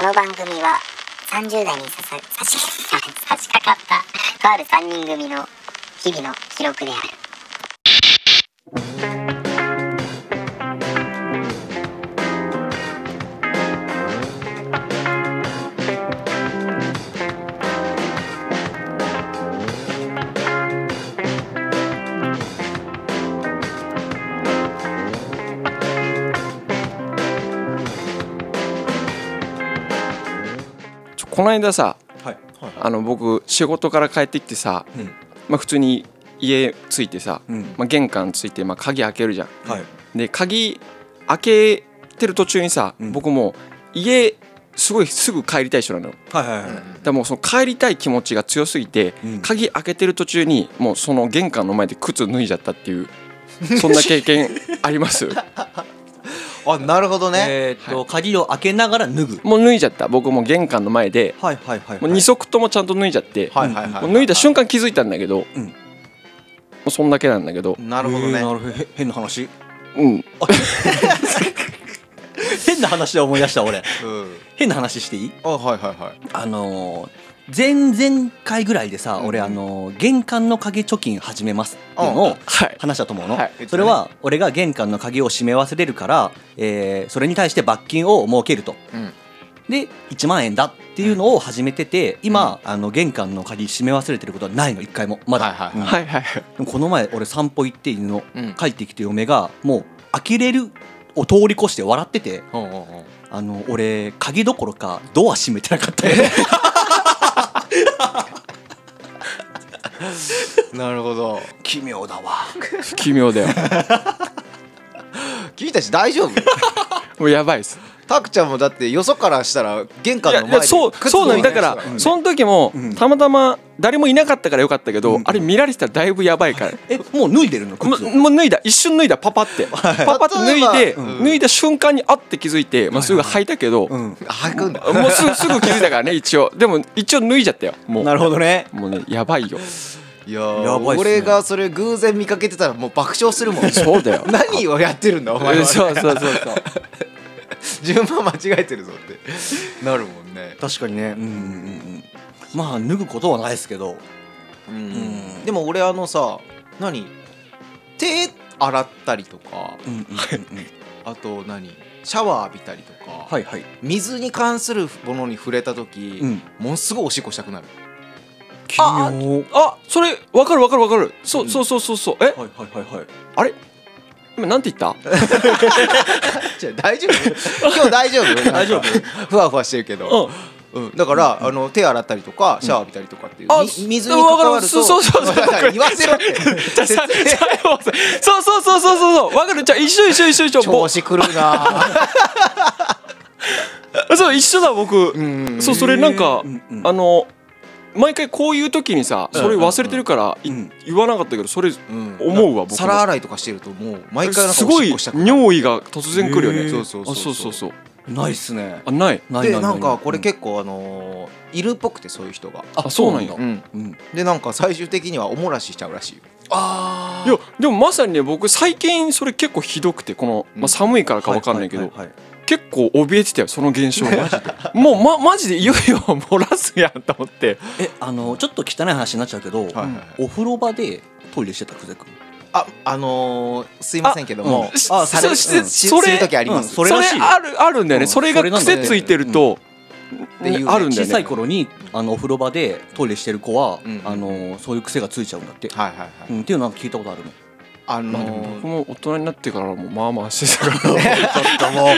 この番組は30代にささ差し差し掛かったとある3人組の日々の記録である。この間さはいあの僕仕事から帰ってきてさ、うん。まあ、普通に家着いてさ、うん。まあ、玄関着いて、まあ、鍵開けるじゃん。はい。で鍵開けてる途中にさ、うん。僕もう家すごいすぐ帰りたい人なのだかはいはいはい。らもうその帰りたい気持ちが強すぎて、うん。鍵開けてる途中にもうその玄関の前で靴脱いじゃったっていうそんな経験あります？あなるほどね、えーっと鍵を開けながら脱ぐ。もう脱いじゃった。僕もう玄関の前ではいはいはいもう2足ともちゃんと脱いじゃって、はいはいはい、もう脱いだ瞬間気づいたんだけど、うん。もうそんだけなんだけど、なるほどね、えーなるほど。へ変な話？うん、変な話で思い出した俺。うん。変な話していい？あはいはいはい。あのー前々回ぐらいでさ、うん。俺あのー玄関の鍵貯金始めますっていうのをはい。話したと思うの、はい。それは俺が玄関の鍵を閉め忘れるから、えーそれに対して罰金を設けると。うん。で1万円だっていうのを始めてて今、あの玄関の鍵閉め忘れてることはないの一回も。まだ、はいはいはい。うん。はいはいでもこの前俺散歩行って犬のうん。帰ってきて嫁がもう呆れるを通り越して笑っててほうあの俺鍵どころかドア閉めてなかったよう なるほど。奇妙だわ。奇妙だよ。君たち大丈夫。もうやばいですタクちゃんもだってよそからしたら玄関の前でそう靴そうなんだから、る人その時も、うんたまたま誰もいなかったからよかったけど、うんあれ見られてたらだいぶやばいから。えもう脱いでるのも靴をもう脱いだ。一瞬脱いだ。パパって。パパって脱いで、脱いだ瞬間にあって気づいて、まあ、すぐ履いたけど、うん。あ履くんだ。もうすぐ すぐ気づいたからね一応。でも一応脱いじゃったよ。もう。なるほどね。もうねやばいよ。いやーやばいっすね。俺がそれ偶然見かけてたらもう爆笑するもん。そうだよ。何をやってるんだお前は。そうそうそうそう 順番間違えてるぞって。なるもんね。確かにね。うんうんうんうん。まあ脱ぐことはないですけど。うんん。でも俺あのさ何？手洗ったりとかうんうんうんうん。あと何？シャワー浴びたりとか、はいはい。水に関するものに触れた時、うん。ものすごいおしっこしたくなる。奇妙あそれわかるわかるわかる。そう,、うん。そうそうそうそう。え？はいはいはいはい。あれ？今なんて言った？じゃあ大丈夫？今日大丈夫？大丈夫。ふわふわしてるけど、うん。うん、だから、あの手洗ったりとかシャワー浴びたりとかっていう、あみ水に関わると。そうそうそうそう。言わせろって。そうそうそうそうそうそうわかるじゃあ一緒一緒一緒一緒調子狂うなぼそう一緒だ僕、うんそうそれなんか、うんうんあの毎回こういう時にさそれ忘れてるから、言わなかったけどそれうん。思うわ僕も。皿洗いとかしてるともう毎回すごい尿意が突然来るよね。そうそうそうあそうそうそう。ないっすね。あないでないない。なんかこれう結構あのーいるっぽくてそういう人が。あそうなんや。でなんか最終的にはおもらししちゃうらしいよ。あいやでもまさにね僕最近それ結構ひどくてこの、まあ、寒いからか分かんないけど、結構怯えてたよその現象。がもうまマジでいよいよ 漏らすやんと思って。えあのちょっと汚い話になっちゃうけど、はいはいはい。お風呂場でトイレしてた久世君。ああのーすいませんけども。あされそしてうんしそれする時あります。うんそれらしいよ。あるあるんだよね、うんそれがそれなんだね。癖ついてると、っていうね小さいあるんだよね。頃にあのお風呂場でトイレしてる子は、うん。あのそういう癖がついちゃうんだって、はいはいはい、うん、っていうのは聞いたことあるのあの僕も大人になってからもまあまあしてたから。ちょっともう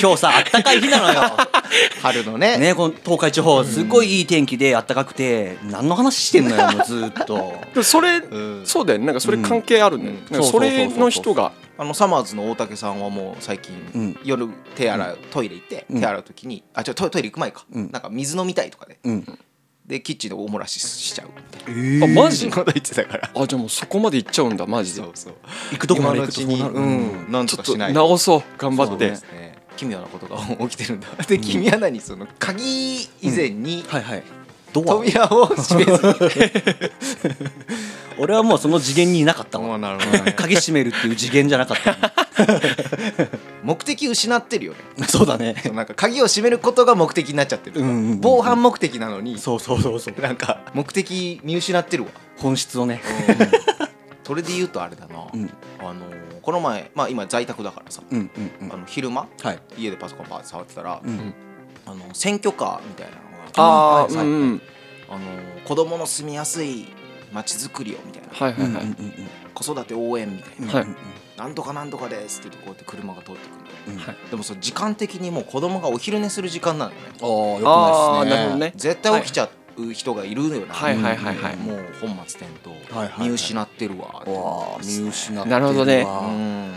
今日さあったかい日なのよ。ー春のね。ねこの東海地方すごいいい天気であったかくて何の話してんのよもうずーっと。でそれ、うん。そうだよね。なんかそれ関係あるん。だよね、うんそれの人が。あのサマーズの大竹さんはもう最近、うん。夜手洗う、トイレ行ってうん。手洗う時に、あちょトイトイレ行く前か、うん。なんか水飲みたいとかでうんでキッチンでおもらししちゃう。みたいあマジ？なこと言ってたから。あじゃあもうそこまで行っちゃうんだマジで。そうそう。行くとこまで行くとそうなるうん。なん。ちょっととかしない。直そう。頑張って。奇妙なことが起きてるんだ。で君は何？その鍵以前にはいはい扉を閉めずに。俺はもうその次元にいなかったわ。もうなるほどね。鍵閉めるっていう次元じゃなかった。目的失ってるよね。そうだね。なんか鍵を閉めることが目的になっちゃってる、うんうんうん防犯目的なのに。そうそうそうそう。なんか目的見失ってるわ、本質をね。それで言うとあれだな、うん。あのこの前まあ今在宅だからさ、うんうんうん。あの昼間はい。家でパソコンバーって触ってたら、うん。あの選挙カーみたいなのがあーはいうんうん。あの子供の住みやすい街づくりをみたいな、はいはいはい、子育て応援みたいな、はい。なんとかなんとかですって言ってこうやって車が通ってくるはい。でもその時間的にもう子供がお昼寝する時間なのよね。ああよくああないですね。なるほどね。絶対起きちゃう人がいるのよな、はい。はい。はい。はい。もう本末転倒、はい。はい。はい。見失ってるわって。わあ思い見失ってるわ。なるほどね。うん。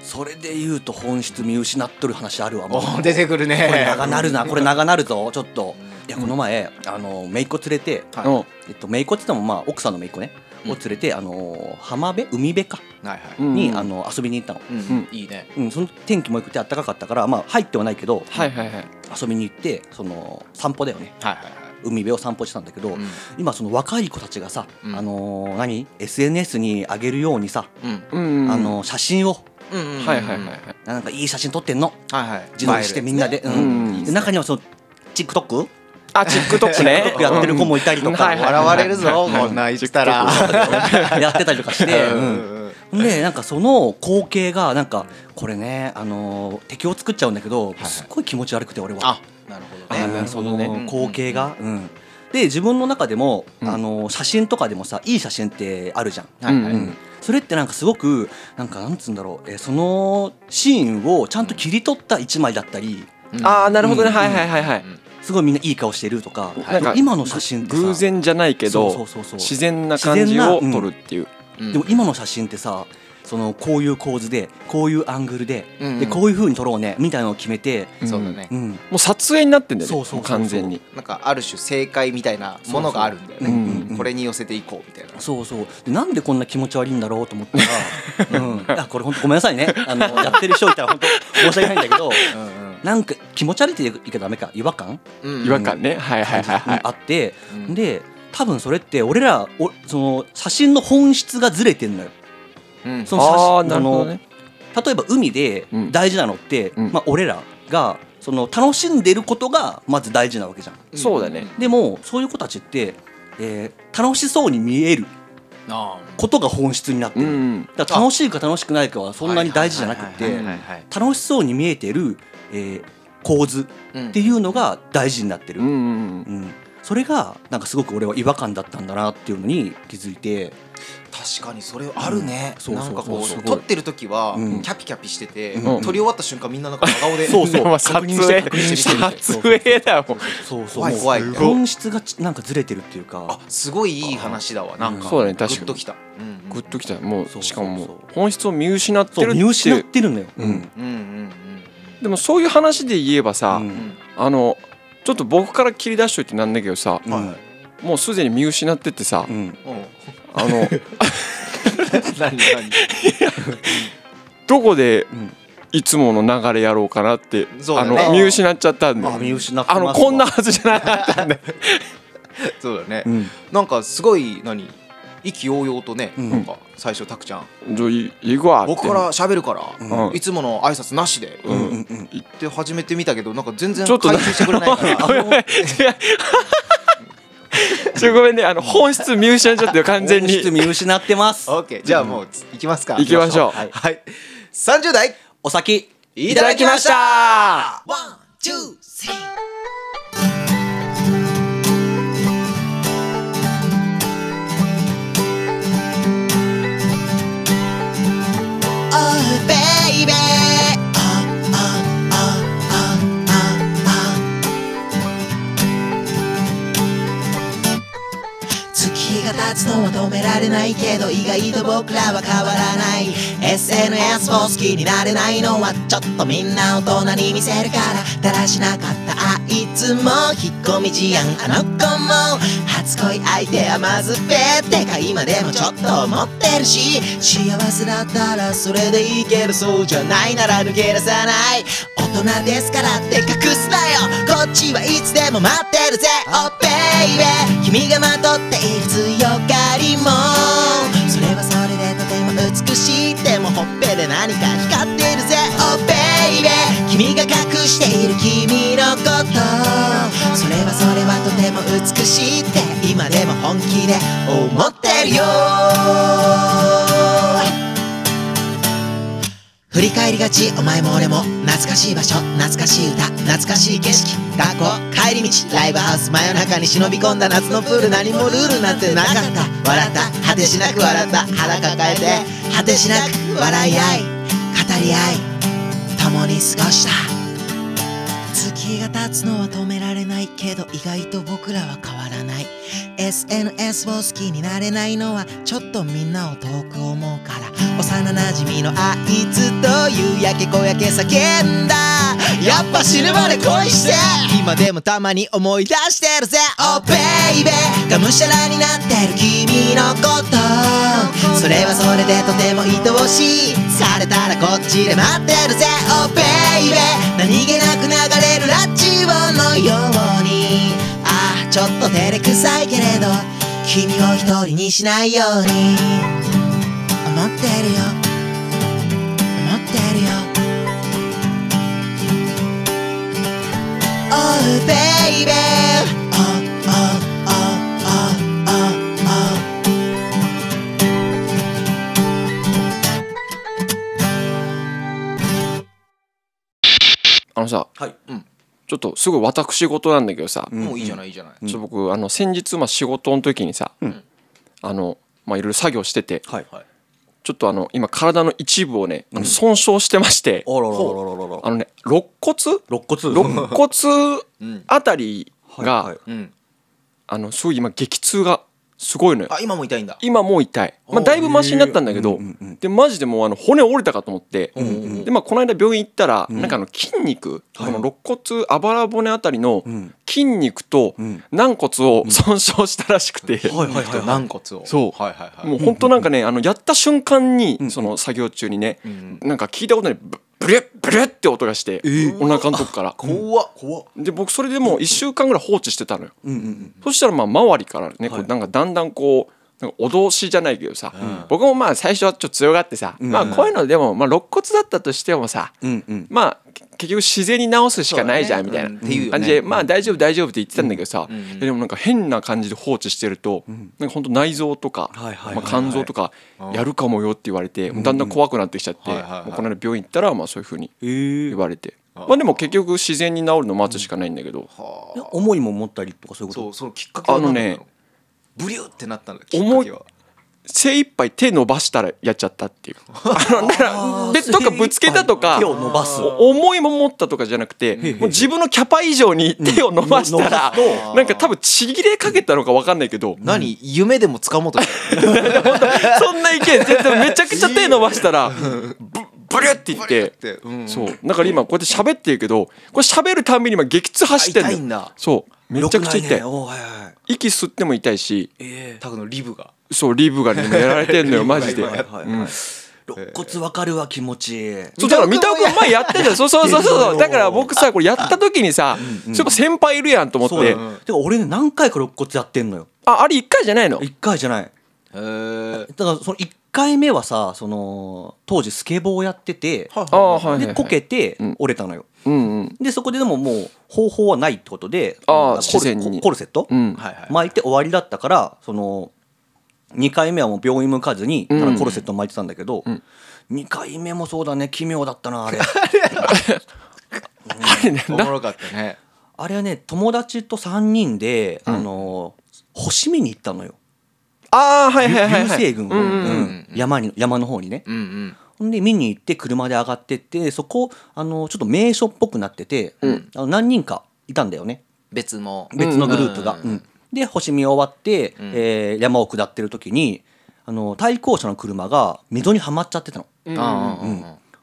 それで言うと本質見失っとる話あるわもう。お出てくるね。これ長なるな。これ長なるぞちょっといやこの前あの姪っ子連れてはえっと姪っ子って言ってもまあ奥さんの姪っ子ねうん。を連れてあの浜辺？海辺か？はいはい、うん。にあの遊びに行ったの。うん。うん。いいね。うんその天気も良くて暖かかったからまあ入ってはないけどはいはいはい。遊びに行ってその散歩だよね。はいはいはい。海辺を散歩してたんだけど、うん。今その若い子たちがさ、うん。あのー何 SNS に上げるようにさ、うん。うん。あの写真を。うんうんうんはいはいはいはい。なんかいい写真撮ってんの？はいはい。自撮りしてみんなで、うん。で中にはその TikTok? あ TikTok ね。TikTok やってる子もいたりとか、笑われるぞ。こんなん言ったら。やってたりとかして、うんうんうん。でなんかその光景がなんかこれね、あのー敵を作っちゃうんだけど、はいすっごい気持ち悪くて俺は。あなるほどあねなるほどねその光景が、うん。で自分の中でも、うん。あの写真とかでもさいい写真ってあるじゃん、はいはい。うん。それってなんかすごくなんかなんつうんだろう、えーそのシーンをちゃんと切り取った一枚だったり。ああなるほどね。うん。はいはいはいはいすごいみんないい顔してるとかなんか今の写真ってさ偶然じゃないけそうそどうそうそう。自然な感じを撮るっていう。うん。でも今の写真ってさそのこういう構図でこういうアングルで,、うんでこういう風に撮ろうねみたいなのを決めて、そうだね。うん、もう撮影になってんだよねそうそうそうそう。完全に。なんかある種正解みたいなものがあるんだよね。そうそう。うんうんこれに寄せていこうみたいな。そうそう。でなんでこんな気持ち悪いんだろうと思ったら、うん、いやこれ本当ごめんなさいね。あのやってる人いたら本当申し訳ないんだけどなんか気持ち悪いって言うけどダメか違和感？うん。うん違和感ね。はいはいはいはい。あって、うん。で多分それって俺らおその写真の本質がずれてんのよ。うん。その写真ああなるほどね。例えば海でうん。大事なのって、うん。まあ、俺らがその楽しんでることがまず大事なわけじゃん。そうだね。でもそういう子たちって、えー楽しそうに見えるあことが本質になってる、うん。だから楽しいか楽しくないかはそんなに大事じゃなくて楽しそうに見えてる、えー構図うん。っていうのが大事になってる、うんうんうん。それがなんかすごく俺は違和感だったんだなっていうのに気づいて。確かにそれあるね、そうそうなんかこそうう撮ってる時はうん。キャピキャピしてて、うん。撮り終わった瞬間みんななんか真顔で そうそう。まあ撮確認して影確認して撮影だもん。そうそう。怖い怖い。本質がちなんかずれてるっていうか。あすごいいい話だわ。なんかそうだね確かに。グッときた、うんグッときた。もそうそうそう。うしかももう本質を見失ってそう見るっていう。失ってるのよ、うんうんうんでもそういう話で言えばさうん。あのちょっと僕から切り出しといてなんだけどさうんはい。もうすでに見失っててさうん。うんあの何 何？どこでうん。いつもの流れやろうかなってね。の見失っちゃったんであ見失ってますわ。あのこんなはずじゃなかったんで そうだね、うん。なんかすごい何？意気揚々とね、うん。なんか最初たくちゃん。じゃあい行くわって。僕から喋るから、うん。いつもの挨拶なしで、うん。うんうん言って始めてみたけどなんか全然ちょっと回収してくれないから。ごめんごめん違うちょごめんね。あの本質見失っちゃったよ完全に。本質見失ってます。オッケーじゃあもう行きますか。行きましょう。はい。はい。30代お先いただきました。た。 One, two, three。日が経つのは止められないけど意外と僕らは変わらない。SNS を好きになれないのはちょっとみんな大人に見せるから。だらしなかったあいつも引っ込み思案あの子も初恋相手はまずべってか今でもちょっと思ってるし幸せだったらそれでいけるそうじゃないなら抜け出さない大人ですからって隠すなよこっちはいつでも待ってるぜ Oh baby 君がまとっている強がりもそれはそれでとても美しいでもほっぺで何か光ってるぜ Oh baby 君が隠している君のそれはそれはとても美しいって今でも本気で思ってるよ。振り返りがちお前も俺も懐かしい場所懐かしい歌懐かしい景色学校帰り道ライブハウス真夜中に忍び込んだ夏のプール何もルールなんてなかった。笑った果てしなく笑った。腹抱えて果てしなく笑い合い語り合い共に過ごした。月が経つのは止められないけど意外と僕らは変わらない。SNS を好きになれないのはちょっとみんなを遠く思うから。幼なじみのあいつと夕焼け小焼け叫んだ。やっぱ死ぬまで恋して。今でもたまに思い出してるぜ。Oh baby がむしゃらになってる君のこと。それはそれでとても愛おしい。されたらこっちで待ってるぜ。Oh baby 何気なく流れのように。ああちょっと照れくさいけれど君を一人にしないように。思ってるよ。思ってるよ。Oh baby. Oh oh oh oh oh. oh あのさはいちょっとすごい私事なんだけどさ、ん。もういいじゃないいいじゃない。ちょっと僕あの先日まあ仕事の時にさ、あのまあいろいろ作業しててはい。はい。ちょっとあの今体の一部をね、あの損傷してまして、あららららららら。あのね肋骨？肋骨。肋骨うん。あたりが、はいはい。うん。あのすごい今激痛がすごいのよ。あ今も痛いんだ。今もう痛い、まあ、だいぶマシになったんだけど、でマジでもうあの骨折れたかと思って、うんうんでまあこの間病院行ったら、なんかあの筋肉、はい。この肋骨あばら骨あたりのん。筋肉とん。軟骨を損傷したらしくて、はいはいはいはい。軟骨を。そう。はいはいはい。もう本当なんかねあのやった瞬間に、その作業中にね、んなんか聞いたことないブブレッブレッって音がして、お腹のとこから。怖っ怖っ。で僕それでもう1週間ぐらい放置してたのよ、うんうんそしたらまあ周りからねこはい。うなんかだんだんこう脅しじゃないけどさ、僕もまあ最初はちょっと強がってさ、まあこういうのでもまあ肋骨だったとしてもさ、うんうん。まあ結局自然に治すしかないじゃんみたいな感じで、まあ大丈夫大丈夫って言ってたんだけどさ、でもなんか変な感じで放置してると、なんか本当内臓とか、肝臓とかやるかもよって言われて、もうだんだん怖くなってきちゃって、はいはいはい。もうこの間病院行ったらまあそういうふうにえー言われて、まあでも結局自然に治るの待つしかないんだけど、いや重いもん持ったりとかそういうこと？そうそのきっかけあのねブリューってなったんだきっ重いかけは。精一杯手伸ばしたらやっちゃったっていう。あのだからベッドかぶつけたとか 手を伸ばす。お重いもん持ったとかじゃなくてもう自分のキャパ以上に手を伸ばしたらうんなんか多分ちぎれかけたのか分かんないけど。何？夢でも掴もうと そんな意見全然めちゃくちゃ手伸ばしたらブブリュっていってってうん。そう。だから今こうやって喋ってるけどこれ喋るたんびに今激痛走ってんのよ。痛いんだ。そうめちゃくちゃ痛い息吸っても痛いしえタグのリブが。そうリブがね今やられてんのよ マジで。肋骨わかるわ気持ち。いいそうだから三田君前やったじゃんそうそうそうそう。だから僕さこれやった時にさ先輩いるやんと思って。そうだよてか俺ね何回か肋骨やってんのよ。ああれ一回じゃないの？一回じゃない。へえだからその1回目はさその当時スケボーやっててああはいはいはい。でこけてん。折れたのよ。うんうんでそこででももう方法はないってことでコルコルセット？うん。はいはい巻いて終わりだったからその2回目はもう病院向かずにただコルセット巻いてたんだけど、2回目もそうだね。奇妙だったなあれ。あれねなおもろかったね。あれはね友達と3人で、あの星見に行ったのよ。ああはいはいはい流はい。星群を、うんうん。うん。山に山の方にね。うんうんほんで見に行って車で上がってってそこあのちょっと名所っぽくなってて、あの何人かいたんだよね。別の。別のグループが。うん。うん。で星見終わって、えー山を下ってる時にあの対向車の車が溝にはまっちゃってたの。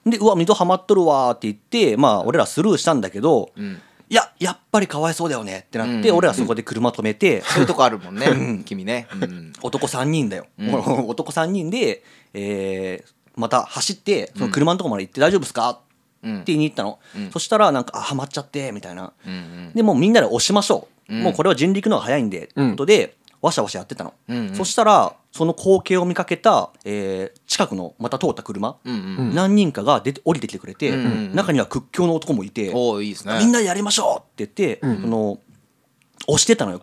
でうわ溝はまっとるわーって言ってまあ俺らスルーしたんだけど、うん。いややっぱりかわいそうだよねってなって、うん。俺らそこで車止めて、そういうとこあるもんね君ね。うん。男3人だよ、うん。男3人で、えーまた走ってその車のとこまで行って大丈夫ですか？うん。って言いに行ったの、うん。そしたらなんかあはまっちゃってみたいな。うんうん。でもうみんなで押しましょう、うん。もうこれは人力の方が早いんでってことで、わしゃわしゃやってたの、うんうん。そしたらその光景を見かけた、えー近くのまた通った車、うんうん。何人かが出て降りてきてくれて、うんうんうん。中には屈強の男もいて、おおいいですね。みんなでやりましょうって言って、その押してたのよ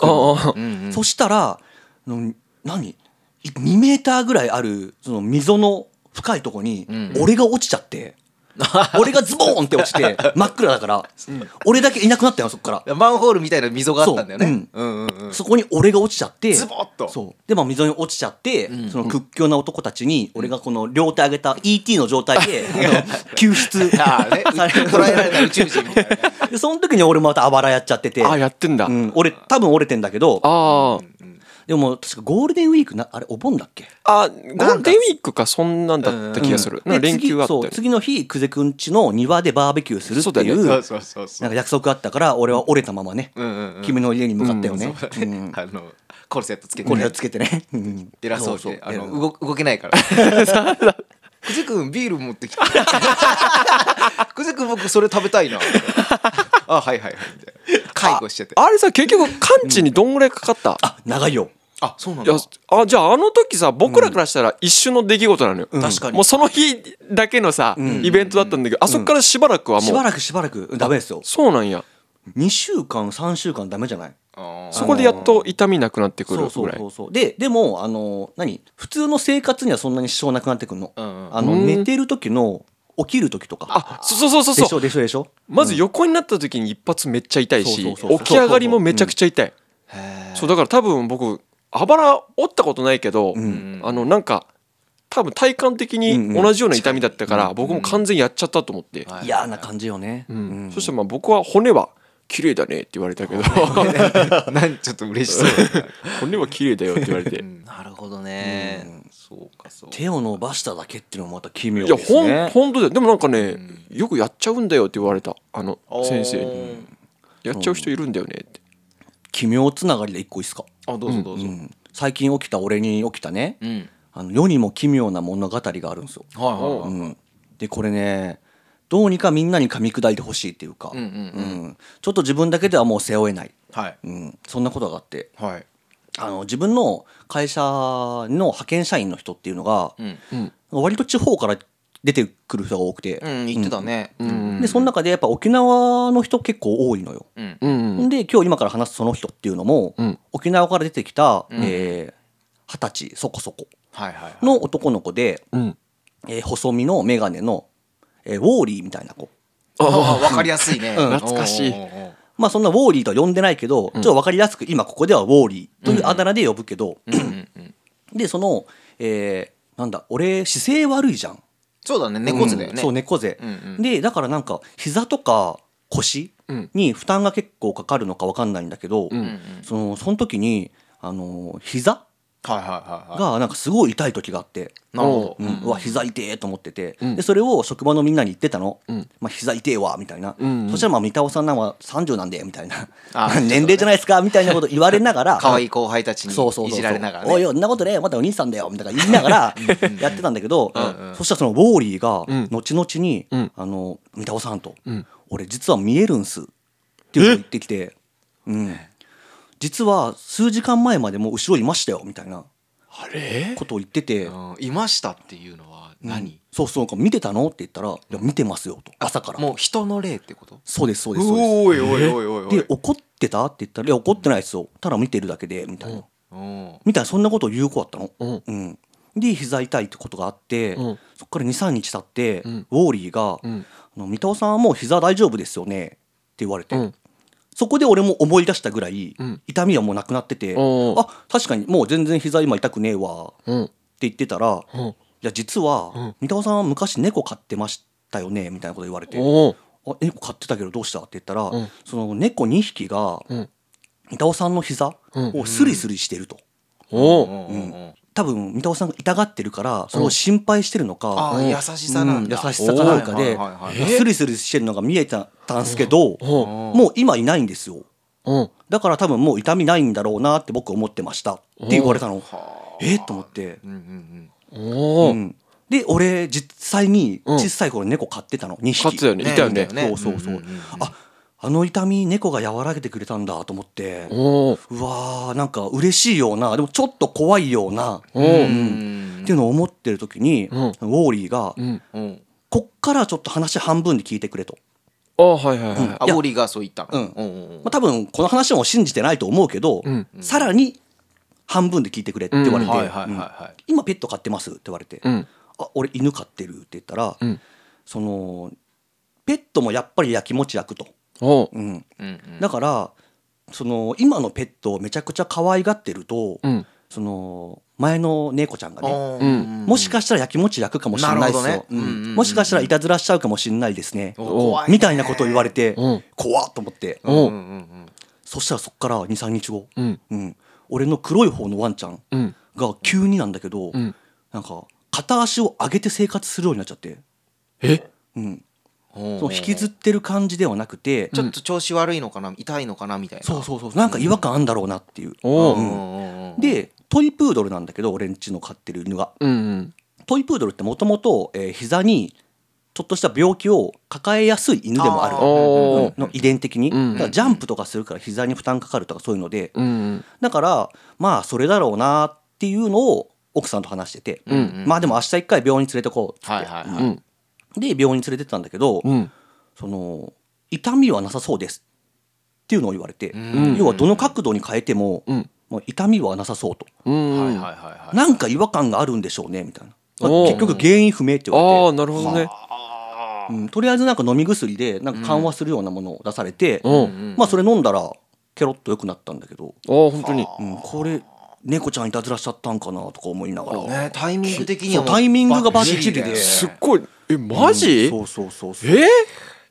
うんうん。そしたらあの何？2メーターぐらいあるその溝の深いとこにん。俺が落ちちゃって、俺がズボーンって落ちて 真っ暗だから、俺だけいなくなったよそっから。マンホールみたいな溝があったんだよね。そこに俺が落ちちゃってズボッと。そう。でも溝に落ちちゃって、ん。その屈強な男たちに俺がこの両手上げた ET の状態で、救出ああね。され捉えられた宇宙人みたいな。その時に俺またあばらやっちゃってて。あやってんだ、うん、俺多分折れてんだけどあでも確かゴールデンウィークなあれお盆だっけ？ああゴールデンウィークかそんなんだった気がする、でなんか連休あった次そう次の日久世くんちの庭でバーベキューするっていうそうだよそうそうそうそう。なんか約束あったから俺は折れたままね、うんうんうん。君の家に向かったよね、そうん。あのコルセットつけてこれをつけてね、うん。偉そうであのうん動動けないから。くじくんビール持ってきて。くじくん僕それ食べたいな。あはいはいはい。みたいな。介護してて。あれさ結局完治にどんぐらいかかった、あ長いよあそうなんだ。いやあじゃああの時さ僕らからしたら一瞬の出来事なのよ、確かに。もうその日だけのさ、イベントだったんだけどあそこからしばらくはもう、しばらくしばらく。ダメですよ。そうなんや。2週間3週間ダメじゃない？そこでやっと痛みなくなってくるそうぐらい。そうそうそうででもあの何？普通の生活にはそんなに支障なくなってくるの,、うんうん。あのうん。寝てる時の起きる時とか。あそうそうそうでしょそうでしょでしょ？まず横になった時に一発めっちゃ痛いしそうそうそう起き上がりもめちゃくちゃ痛い。そうだから多分僕あばら折ったことないけど、ん。あのなんか多分体感的に同じような痛みだったから、僕も完全にやっちゃったと思って、はい嫌な感じよね、うん。うん。そしてまあ僕は骨は綺麗だねって言われたけど。なんちょっと嬉しそう。骨は綺麗だよって言われて。うん。なるほどね。そうかそうか。手を伸ばしただけっていうのもまた奇妙いやほんですね。本当だよ。でもなんかね、よくやっちゃうんだよって言われた。あの先生に。やっちゃう人いるんだよねって、奇妙つながりで一個いいっすか、あどうぞどうぞ。うん。最近起きた俺に起きたね、うん。あの世にも奇妙な物語があるんですよ、はいはいはい。うん、でこれねどうにかみんなに噛み砕いてほしいっていうか、うんうんうん。うん。ちょっと自分だけではもう背負えない、はい。うん、そんなことがあって。はい。あの自分の会社の派遣社員の人っていうのが、うん。割と地方から出てくる人が多くて、うん言ってたね。うん。でその中でやっぱ沖縄の人結構多いのよ。うん。うん。で今日今から話すその人っていうのも、うん。沖縄から出てきた二十、えー歳そこそこはいはいはい。の男の子で、うん。えー細身の眼鏡の、えーウォーリーみたいな子。ああ分かりやすいね。うん。懐かしい。おーおーおーまあそんなウォーリーとは呼んでないけど、ちょっと分かりやすく今ここではウォーリーというあだ名で呼ぶけど、うんうんうん。でその、えーなんだ俺姿勢悪いじゃんそうだね猫背だよね。うんそう猫背、うんうん。でだからなんか膝とか腰うん。に負担が結構かかるのか分かんないんだけど、うんそのその時にあの膝がなんかすごい痛い時があって、なるほど。うん。うわ膝痛えと思ってて、うん。でそれを職場のみんなに言ってたの、うん。まあ、膝痛えわみたいな、うんそしたらまあ三田尾さんなんは30な。んでみたいなあ 年齢じゃないですかみたいなこと言われながら。可愛い後輩たちにそうそうそうそう。いじられながらね。おいおいそんなことねまたお兄さんだよみたいな言いながらやってたんだけど、うんうん。そしたらそのウォーリーがうん。後々に「うん。あの三田尾さんと、うん。俺実は見えるんす」って言ってきて、うん、実は数時間前までもう後ろいましたよみたいなあれ？ことを言ってて。うんいましたっていうのは何？そうそう見てたの？って言ったら「いや見てますよ」と。朝から。もう人の霊ってこと？そうですそうですそうでおいおいおいおいおすい。で怒ってた？って言ったら「いや怒ってないですよ。ただ見てるだけで」みたいな。うんみたいなそんなことを言う子だったの。うん。うん。で膝痛いってことがあって、うん。そっから23日経って、うん。ウォーリーが「うん。あの三田尾さんはもう膝大丈夫ですよね」って言われて、うんそこで俺も思い出したぐらい、うん。痛みはもうなくなってて「おー。あ確かにもう全然膝今痛くねえわ」ってうん言ってたら「うん。いや実は、うん。三田尾さんは昔猫飼ってましたよね」みたいなこと言われて「おー。あ猫飼ってたけどどうした?」って言ったら、うん。その猫2匹がうん。三田尾さんの膝をスリスリしてると。おー。うんうん。うん多分三田尾さんが痛がってるからそれを心配してるのか、ああ優しさなんだ。うん優しさかなんかでスリスリしてるのが見えたたんすけど、おもう今いないんですよ。うん。だから多分もう痛みないんだろうなって僕思ってました。って言われたの。え？っと思って、うんうんうん。おーうん。で俺実際にうん。小さい頃猫飼ってたの2匹。飼ってたよね。いたよね。ねそうそうそう、んんん。ああの痛み猫が和らげてくれたんだと思って。うわーなんか嬉しいようなでもちょっと怖いような、おうーん。っていうのを思ってる時に、うん。ウォーリーが、こっからちょっと話半分で聞いてくれと。あはいはいはい。あいやボリがそう言ったの。うん。うんうんまあ、多分この話も信じてないと思うけど、うん。さらに半分で聞いてくれって言われて、今ペット飼ってますって言われて、うん。あ俺犬飼ってるって言ったら、うん。そのペットもやっぱりやきもち焼くと、おーうん、うんうん。だからその今のペットをめちゃくちゃ可愛がってると、うん。その前の猫ちゃんがね、うん。もしかしたらやきもち焼くかもしれないですよ、ね。うん。うんうんうん。もしかしたらいたずらしちゃうかもしれないですね、みたいなことを言われて、うん。怖っと思って、おうんうんうん。そしたらそっから23日後、うん。うん、俺の黒い方のワンちゃんうん。が急になんだけど、うん。なんか片足を上げて生活するようになっちゃって、え？うん、うんその引きずってる感じではなくて、ちょっと調子悪いのかな痛いのかなみたいな。そうそうそうなんか違和感あんだろうなっていう、うん。うんうんでトイプードルなんだけど俺んちの飼ってる犬が。うんうん。トイプードルってもともと膝にちょっとした病気を抱えやすい犬でもある。の遺伝的に、うん。だからジャンプとかするから膝に負担かかるとかそういうので、うん。うんだからまあそれだろうなっていうのを奥さんと話してて、うん。まあでも明日一回病院に連れてこうっつって、はいはいはい。うんで病院に連れてったんだけど、うん。その痛みはなさそうです。っていうのを言われて、ん。要はどの角度に変えても、うん。もう痛みはなさそうと、うん。はいはいはいはい。なんか違和感があるんでしょうねみたいな、まあ結局原因不明って言わああれて、なるほどね。うん。とりあえずなんか飲み薬でなんか緩和するようなものを出されて、うん。まあそれ飲んだらケロッと良くなったんだけど、ああ本当に。うん、これ猫ちゃんいたずらしちゃったんかなとか思いながら、ねタイミング的にはタイミングがバッチリで。すっごいえマジ？そうそうそうそう。え？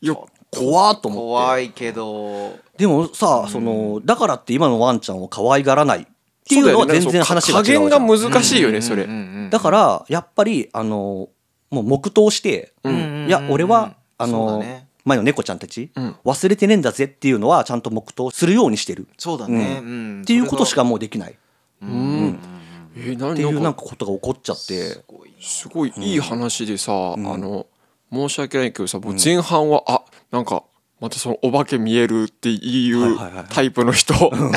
いや怖っと思って。怖いけど。でもさ、そのだからって今のワンちゃんを可愛がらない。っていうのは全然話が違うじゃん。加減が難しいよねそれ。うん。うん。だからやっぱりあのもう黙祷して、うん。いや俺はあの、前の猫ちゃんたち、うん。忘れてねえんだぜっていうのはちゃんと黙祷するようにしてる。そうだね。ううん。っていうことしかもうできない。っうんえなていうなんんかかことが起こっちゃって。すごいいいい話でさ、あん。の申し訳ないけどさもう前半は、あなんかまたそのお化け見えるっていはいうタイプの人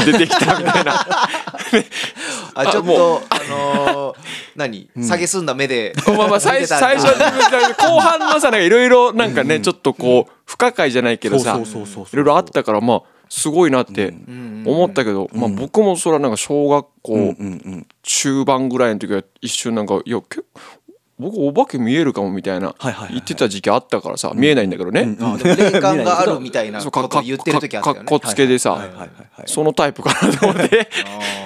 出てきたみたいな。あちょっとあのー何？下げすんだ目でまあまあ最最初は後半のさいろいろなんかね、ちょっとこう不可解じゃないけどさいろいろあったからまあすごいなってん思ったけど、まあ、僕もそれはなんか小学校、中盤ぐらいの時は一瞬なんかいやけ僕お化け見えるかもみたいな言ってた時期あったからさ見えないんだけどね、霊感があるみたいな ことを言ってる時あったよね。かかっこつけでさ、はいはいはいはい。そのタイプかなと思って。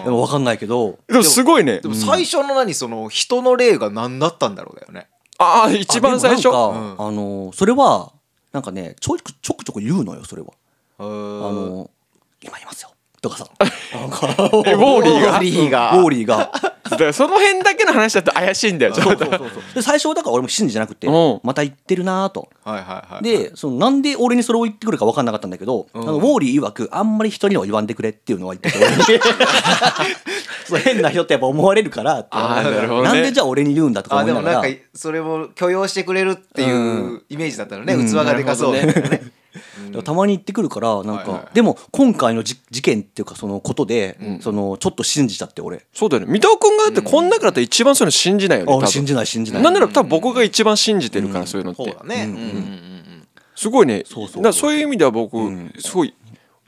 でも分かんないけど。でもすごいね。でも最初の何その人の霊が何だったんだろうだよね。ああ一番最初。あのそれはなんかねちょくちょくちょく言うのよそれはああの今いますよ。とかさなんか えウォーリーが。ウォーリーが。ウォーリーが。だからその辺だけの話だと怪しいんだよちょっと。で最初だから俺も信じじゃなくてうん。また言ってるなと。はいはいはいでそのなんで俺にそれを言ってくるか分かんなかったんだけど、あのウォーリー曰くあんまり人には言わんでくれっていうのは言ってて。俺 にそう変な人ってやっぱ思われるからってあーなるほどね。なんでじゃあ俺に言うんだとかあ思いながら。でもなんかそれも許容してくれるっていうイメージだったのね。器がでかそう。ね たまに言ってくるからなんか、でも今回のじ事件っていうかそのことで、そのちょっと信じちゃって俺。そうだよね。三田君がだってこん中だったら一番そういうの信じないよね多分。あ信じない信じない。なんなら多分僕が一番信じてるからそういうのって。そうだねうんうんうん。すごいね。そうそうそう。いう意味では僕すごい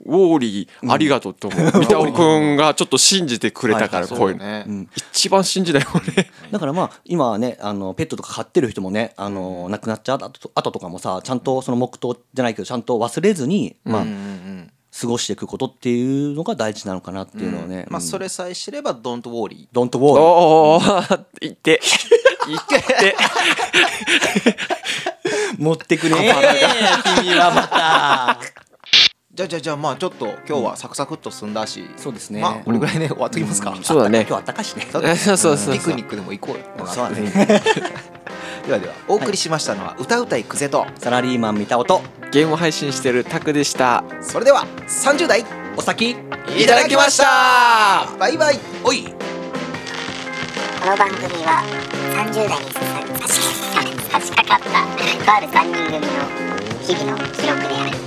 ウォーリーありがとうと思う。三田君がちょっと信じてくれたからはいこういうの。ね。一番信じないもんね。だからまあ今はねあのペットとか飼ってる人もねあの亡くなっちゃう後後とかもさちゃんとその黙祷じゃないけどちゃんと忘れずに、まあうんうんうん。過ごしていくことっていうのが大事なのかなっていうのはね、まあそれさえ知ればドントウォーリドントウォールおお言って言って持ってくね君はまたじゃあじゃあじゃあまあちょっと今日はサクサクっと済んだしそうですね。まあこれぐらいで終わっときますか。そうだね。今日あったかしね。そうそうそうそう。ピクニックでも行こうよ。そうだね。ではではお送りしましたのは歌うたいクゼとサラリーマン見た音。ゲーム配信してるタクでした。それでは30代お先いただきました。バイバイ。おい。この番組は30代に差し差し掛かったとある3人組の日々の記録である